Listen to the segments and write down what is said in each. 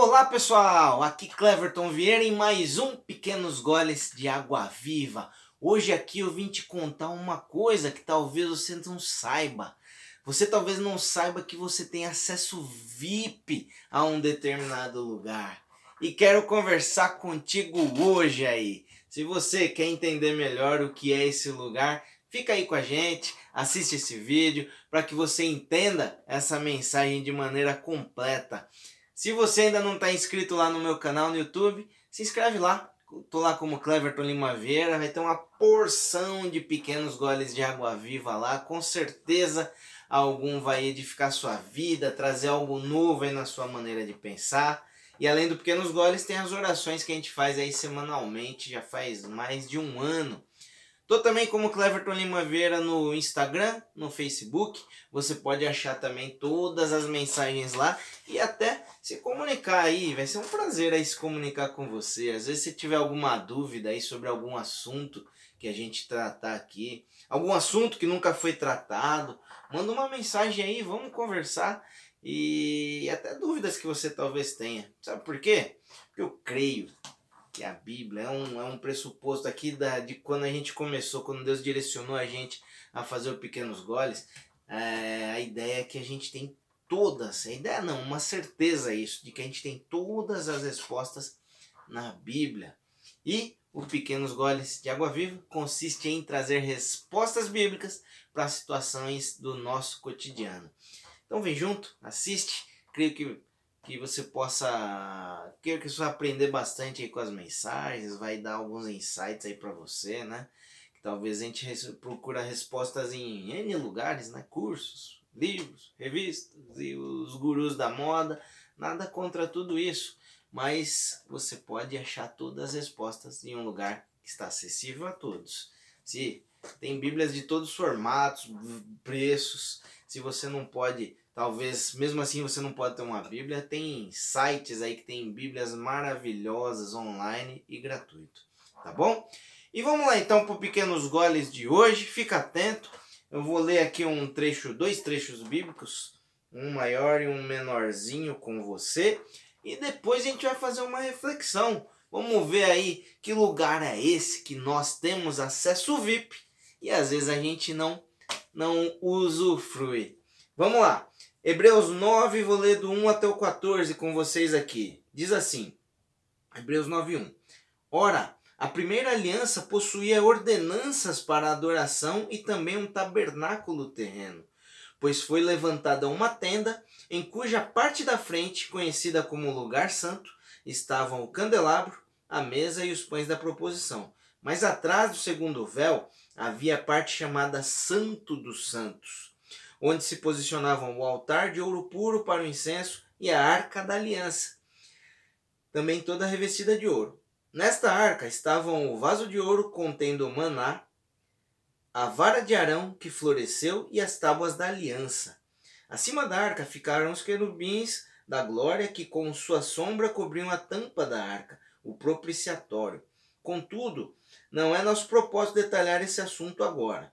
Olá pessoal, aqui Cleverton Vieira em mais um Pequenos Goles de Água Viva. Hoje aqui eu vim te contar uma coisa que talvez você não saiba. Você talvez não saiba que você tem acesso VIP a um determinado lugar. E quero conversar contigo hoje aí. Se você quer entender melhor o que é esse lugar, fica aí com a gente, assiste esse vídeo para que você entenda essa mensagem de maneira completa. Se você ainda não está inscrito lá no meu canal no YouTube, se inscreve lá. Tô lá como Cleverton Lima Vieira, vai ter uma porção de pequenos goles de água viva lá. Com certeza algum vai edificar sua vida, trazer algo novo aí na sua maneira de pensar. E além do pequenos goles, tem as orações que a gente faz aí semanalmente, já faz mais de um ano. Tô também como Cleverton Lima Vieira no Instagram, no Facebook. Você pode achar também todas as mensagens lá e até se comunicar aí. Vai ser um prazer aí se comunicar com você. Às vezes se tiver alguma dúvida aí sobre algum assunto que a gente tratar aqui, algum assunto que nunca foi tratado, manda uma mensagem aí, vamos conversar e até dúvidas que você talvez tenha. Sabe por quê? Porque eu creio que a Bíblia é um, é um pressuposto aqui da, de quando a gente começou, quando Deus direcionou a gente a fazer o Pequenos Goles, é, a ideia é que a gente tem todas, a ideia não, uma certeza isso, de que a gente tem todas as respostas na Bíblia. E o Pequenos Goles de Água Viva consiste em trazer respostas bíblicas para situações do nosso cotidiano. Então vem junto, assiste, creio que que você possa quero que você aprender bastante aí com as mensagens, vai dar alguns insights aí para você, né? Que talvez a gente procura respostas em N lugares, né? Cursos, livros, revistas e os gurus da moda, nada contra tudo isso, mas você pode achar todas as respostas em um lugar que está acessível a todos. Se tem bíblias de todos os formatos, preços, se você não pode Talvez, mesmo assim, você não pode ter uma Bíblia. Tem sites aí que tem Bíblias maravilhosas online e gratuito. Tá bom? E vamos lá então para os pequenos goles de hoje. Fica atento. Eu vou ler aqui um trecho, dois trechos bíblicos, um maior e um menorzinho com você. E depois a gente vai fazer uma reflexão. Vamos ver aí que lugar é esse que nós temos acesso VIP e às vezes a gente não não usufrui. Vamos lá. Hebreus 9, vou ler do 1 até o 14 com vocês aqui. Diz assim: Hebreus 9, 1. Ora, a primeira aliança possuía ordenanças para adoração e também um tabernáculo terreno, pois foi levantada uma tenda em cuja parte da frente, conhecida como lugar santo, estavam o candelabro, a mesa e os pães da proposição. Mas atrás do segundo véu havia a parte chamada Santo dos Santos onde se posicionavam o altar de ouro puro para o incenso e a arca da aliança, também toda revestida de ouro. Nesta arca estavam o vaso de ouro contendo o maná, a vara de Arão que floresceu e as tábuas da aliança. Acima da arca ficaram os querubins da glória que com sua sombra cobriam a tampa da arca, o propiciatório. Contudo, não é nosso propósito detalhar esse assunto agora.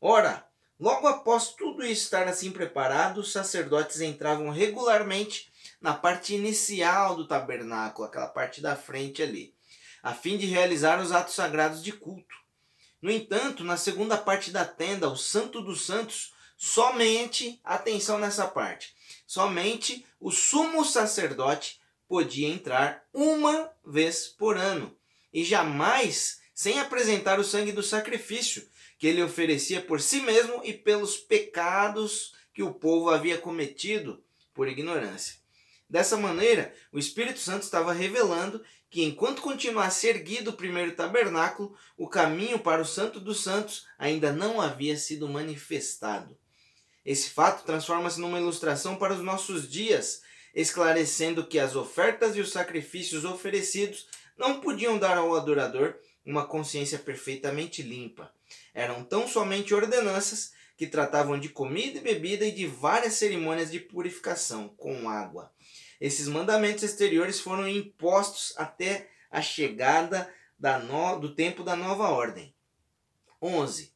Ora, Logo após tudo estar assim preparado, os sacerdotes entravam regularmente na parte inicial do tabernáculo, aquela parte da frente ali, a fim de realizar os atos sagrados de culto. No entanto, na segunda parte da tenda, o Santo dos Santos, somente, atenção nessa parte, somente o sumo sacerdote podia entrar uma vez por ano e jamais sem apresentar o sangue do sacrifício, que ele oferecia por si mesmo e pelos pecados que o povo havia cometido por ignorância. Dessa maneira, o Espírito Santo estava revelando que enquanto continuasse erguido o primeiro tabernáculo, o caminho para o Santo dos Santos ainda não havia sido manifestado. Esse fato transforma-se numa ilustração para os nossos dias, esclarecendo que as ofertas e os sacrifícios oferecidos não podiam dar ao adorador uma consciência perfeitamente limpa. Eram tão somente ordenanças que tratavam de comida e bebida e de várias cerimônias de purificação com água. Esses mandamentos exteriores foram impostos até a chegada da no... do tempo da nova ordem. 11.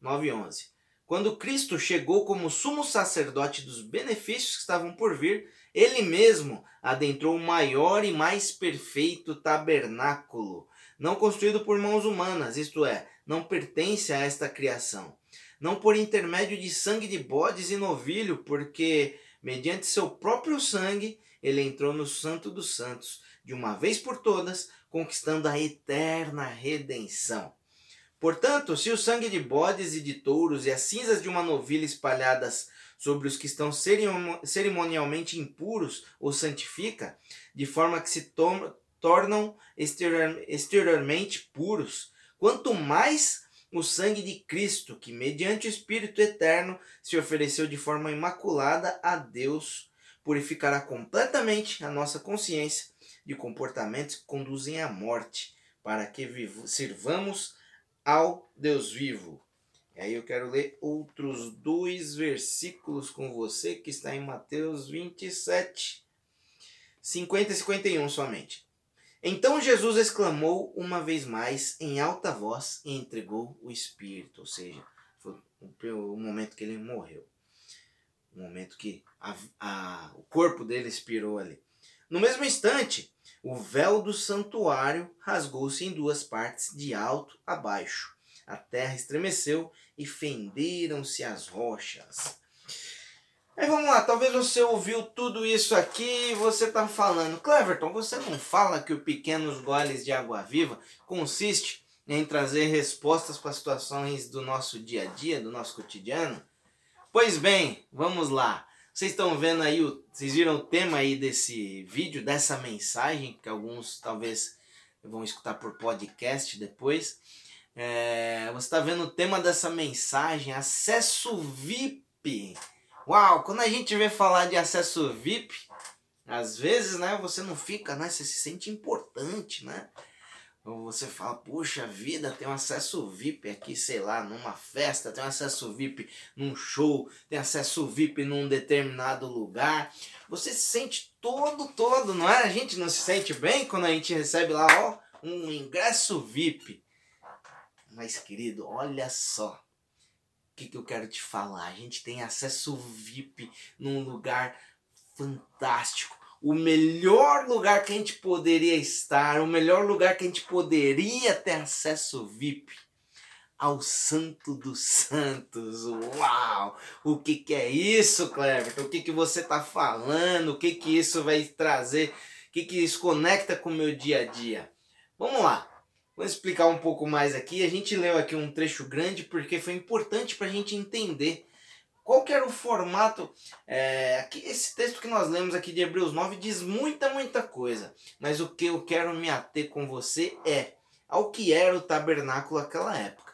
9 e 11. Quando Cristo chegou como sumo sacerdote dos benefícios que estavam por vir, Ele mesmo adentrou o maior e mais perfeito tabernáculo, não construído por mãos humanas, isto é, não pertence a esta criação. Não por intermédio de sangue de bodes e novilho, porque, mediante seu próprio sangue, ele entrou no Santo dos Santos, de uma vez por todas, conquistando a eterna redenção. Portanto, se o sangue de bodes e de touros e as cinzas de uma novilha espalhadas sobre os que estão cerimonialmente impuros os santifica, de forma que se tornam exteriormente puros, quanto mais o sangue de Cristo, que mediante o Espírito eterno se ofereceu de forma imaculada a Deus, purificará completamente a nossa consciência de comportamentos que conduzem à morte, para que sirvamos ao Deus vivo. E aí eu quero ler outros dois versículos com você, que está em Mateus 27, 50 e 51 somente. Então Jesus exclamou uma vez mais em alta voz e entregou o Espírito, ou seja, foi o momento que ele morreu. O momento que a, a, o corpo dele expirou ali. No mesmo instante, o véu do santuário rasgou-se em duas partes, de alto a baixo a terra estremeceu e fenderam-se as rochas. Aí vamos lá, talvez você ouviu tudo isso aqui e você está falando, Cleverton, você não fala que o Pequenos Goles de Água Viva consiste em trazer respostas para situações do nosso dia a dia, do nosso cotidiano? Pois bem, vamos lá. Vocês estão vendo aí, o, vocês viram o tema aí desse vídeo, dessa mensagem, que alguns talvez vão escutar por podcast depois. É, você está vendo o tema dessa mensagem, acesso VIP. Uau, quando a gente vê falar de acesso VIP, às vezes, né, você não fica, né, você se sente importante, né? Ou você fala, puxa vida, tem um acesso VIP aqui, sei lá, numa festa, tem um acesso VIP num show, tem acesso VIP num determinado lugar. Você se sente todo, todo, não é? A gente não se sente bem quando a gente recebe lá, ó, um ingresso VIP. Mas, querido, olha só. O que, que eu quero te falar? A gente tem acesso VIP num lugar fantástico. O melhor lugar que a gente poderia estar, o melhor lugar que a gente poderia ter acesso VIP ao Santo dos Santos. Uau! O que, que é isso, Cleber? O que, que você está falando? O que, que isso vai trazer? O que, que isso conecta com o meu dia a dia? Vamos lá. Vou explicar um pouco mais aqui. A gente leu aqui um trecho grande porque foi importante para a gente entender qual que era o formato. É, aqui, esse texto que nós lemos aqui de Hebreus 9 diz muita, muita coisa. Mas o que eu quero me ater com você é ao que era o tabernáculo naquela época.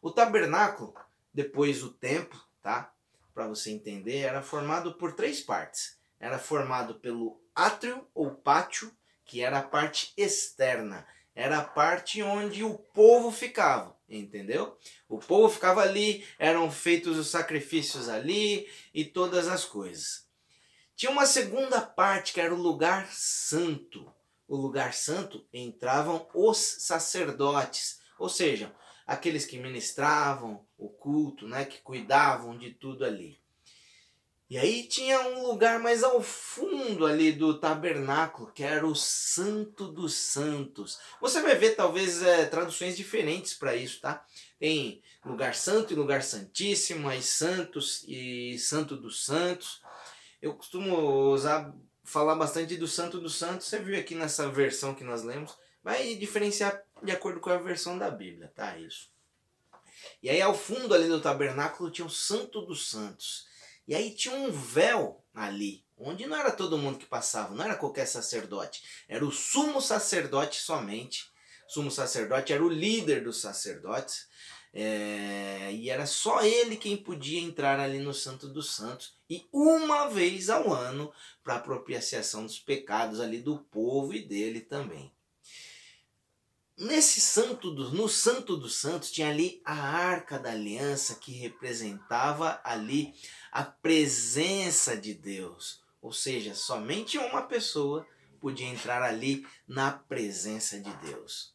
O tabernáculo, depois do templo, tá? Para você entender, era formado por três partes. Era formado pelo átrio ou pátio, que era a parte externa era a parte onde o povo ficava, entendeu? O povo ficava ali, eram feitos os sacrifícios ali e todas as coisas. Tinha uma segunda parte que era o lugar santo. O lugar santo entravam os sacerdotes, ou seja, aqueles que ministravam o culto, né, que cuidavam de tudo ali. E aí tinha um lugar mais ao fundo ali do tabernáculo, que era o Santo dos Santos. Você vai ver talvez é, traduções diferentes para isso, tá? Tem lugar santo e lugar santíssimo, aí santos e santo dos santos. Eu costumo usar falar bastante do Santo dos Santos. Você viu aqui nessa versão que nós lemos, vai diferenciar de acordo com a versão da Bíblia, tá? Isso. E aí ao fundo ali do tabernáculo tinha o Santo dos Santos. E aí tinha um véu ali, onde não era todo mundo que passava, não era qualquer sacerdote, era o sumo sacerdote somente. O sumo sacerdote era o líder dos sacerdotes. É, e era só ele quem podia entrar ali no Santo dos Santos e uma vez ao ano para propiciação dos pecados ali do povo e dele também. Nesse santo do, no Santo dos Santos tinha ali a Arca da Aliança que representava ali a presença de Deus. Ou seja, somente uma pessoa podia entrar ali na presença de Deus.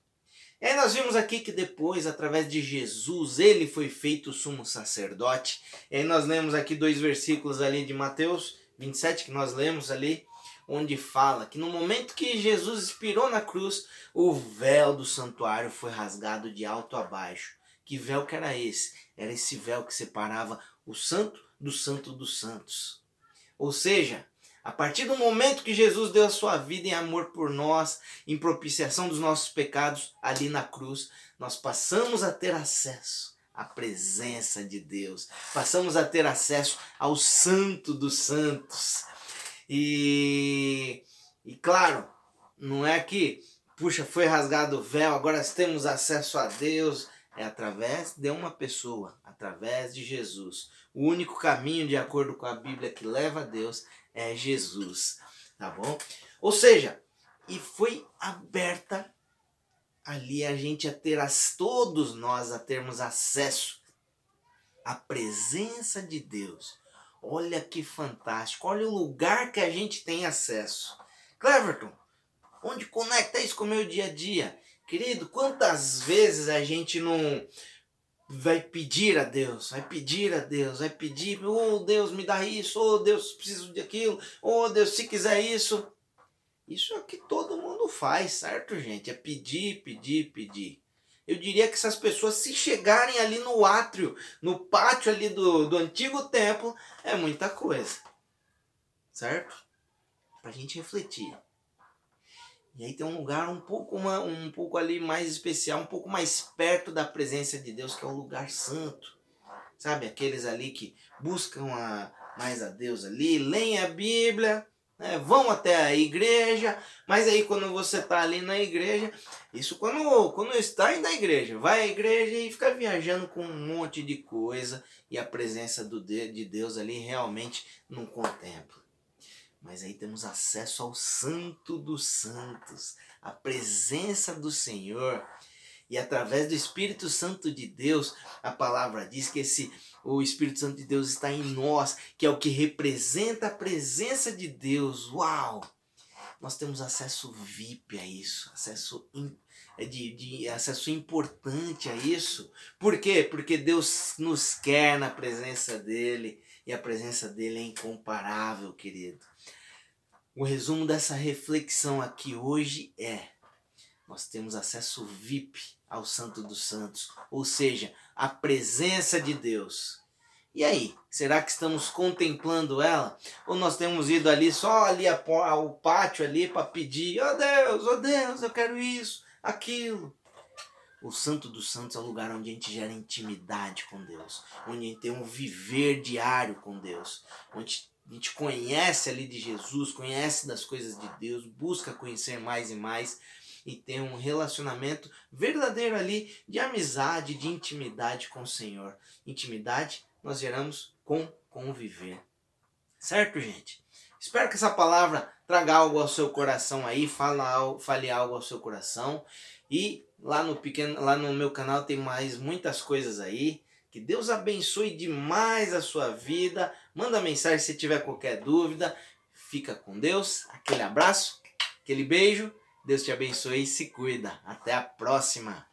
E aí nós vimos aqui que depois, através de Jesus, ele foi feito sumo sacerdote. E aí nós lemos aqui dois versículos ali de Mateus 27 que nós lemos ali, onde fala que no momento que Jesus expirou na cruz, o véu do santuário foi rasgado de alto a baixo. Que véu que era esse? Era esse véu que separava o santo do santo dos santos. Ou seja, a partir do momento que Jesus deu a sua vida em amor por nós, em propiciação dos nossos pecados ali na cruz, nós passamos a ter acesso à presença de Deus. Passamos a ter acesso ao Santo dos Santos. E, e claro, não é que, puxa, foi rasgado o véu, agora temos acesso a Deus. É através de uma pessoa, através de Jesus. O único caminho, de acordo com a Bíblia, que leva a Deus é Jesus, tá bom? Ou seja, e foi aberta ali a gente a ter as todos nós a termos acesso à presença de Deus. Olha que fantástico, olha o lugar que a gente tem acesso. Cleverton, onde conecta isso com o meu dia a dia? Querido, quantas vezes a gente não vai pedir a Deus, vai pedir a Deus, vai pedir, oh Deus, me dá isso, oh Deus, preciso de aquilo, oh Deus, se quiser isso. Isso é o que todo mundo faz, certo, gente? É pedir, pedir, pedir. Eu diria que essas pessoas, se chegarem ali no átrio, no pátio ali do, do antigo templo, é muita coisa. Certo? Pra gente refletir. E aí tem um lugar um pouco, uma, um pouco ali mais especial, um pouco mais perto da presença de Deus, que é o lugar santo. Sabe, aqueles ali que buscam a, mais a Deus ali, leem a Bíblia, né, vão até a igreja, mas aí quando você está ali na igreja, isso quando, quando está indo à igreja, vai à igreja e fica viajando com um monte de coisa e a presença do, de Deus ali realmente não contempla. Mas aí temos acesso ao Santo dos Santos, a presença do Senhor. E através do Espírito Santo de Deus, a palavra diz que esse o Espírito Santo de Deus está em nós, que é o que representa a presença de Deus. Uau! Nós temos acesso VIP a isso, acesso é de, de acesso importante a isso. Por quê? Porque Deus nos quer na presença dele e a presença dele é incomparável, querido. O resumo dessa reflexão aqui hoje é: nós temos acesso VIP ao Santo dos Santos, ou seja, a presença de Deus. E aí, será que estamos contemplando ela? Ou nós temos ido ali só ali ao pátio ali para pedir, oh Deus, oh Deus, eu quero isso, aquilo. O Santo dos Santos é o lugar onde a gente gera intimidade com Deus, onde a gente tem um viver diário com Deus, onde a gente conhece ali de Jesus, conhece das coisas de Deus, busca conhecer mais e mais e ter um relacionamento verdadeiro ali de amizade, de intimidade com o Senhor. Intimidade nós geramos com conviver. Certo, gente? Espero que essa palavra traga algo ao seu coração aí, fala, fale algo ao seu coração. E lá no, pequeno, lá no meu canal tem mais muitas coisas aí. Que Deus abençoe demais a sua vida. Manda mensagem se tiver qualquer dúvida. Fica com Deus. Aquele abraço, aquele beijo. Deus te abençoe e se cuida. Até a próxima.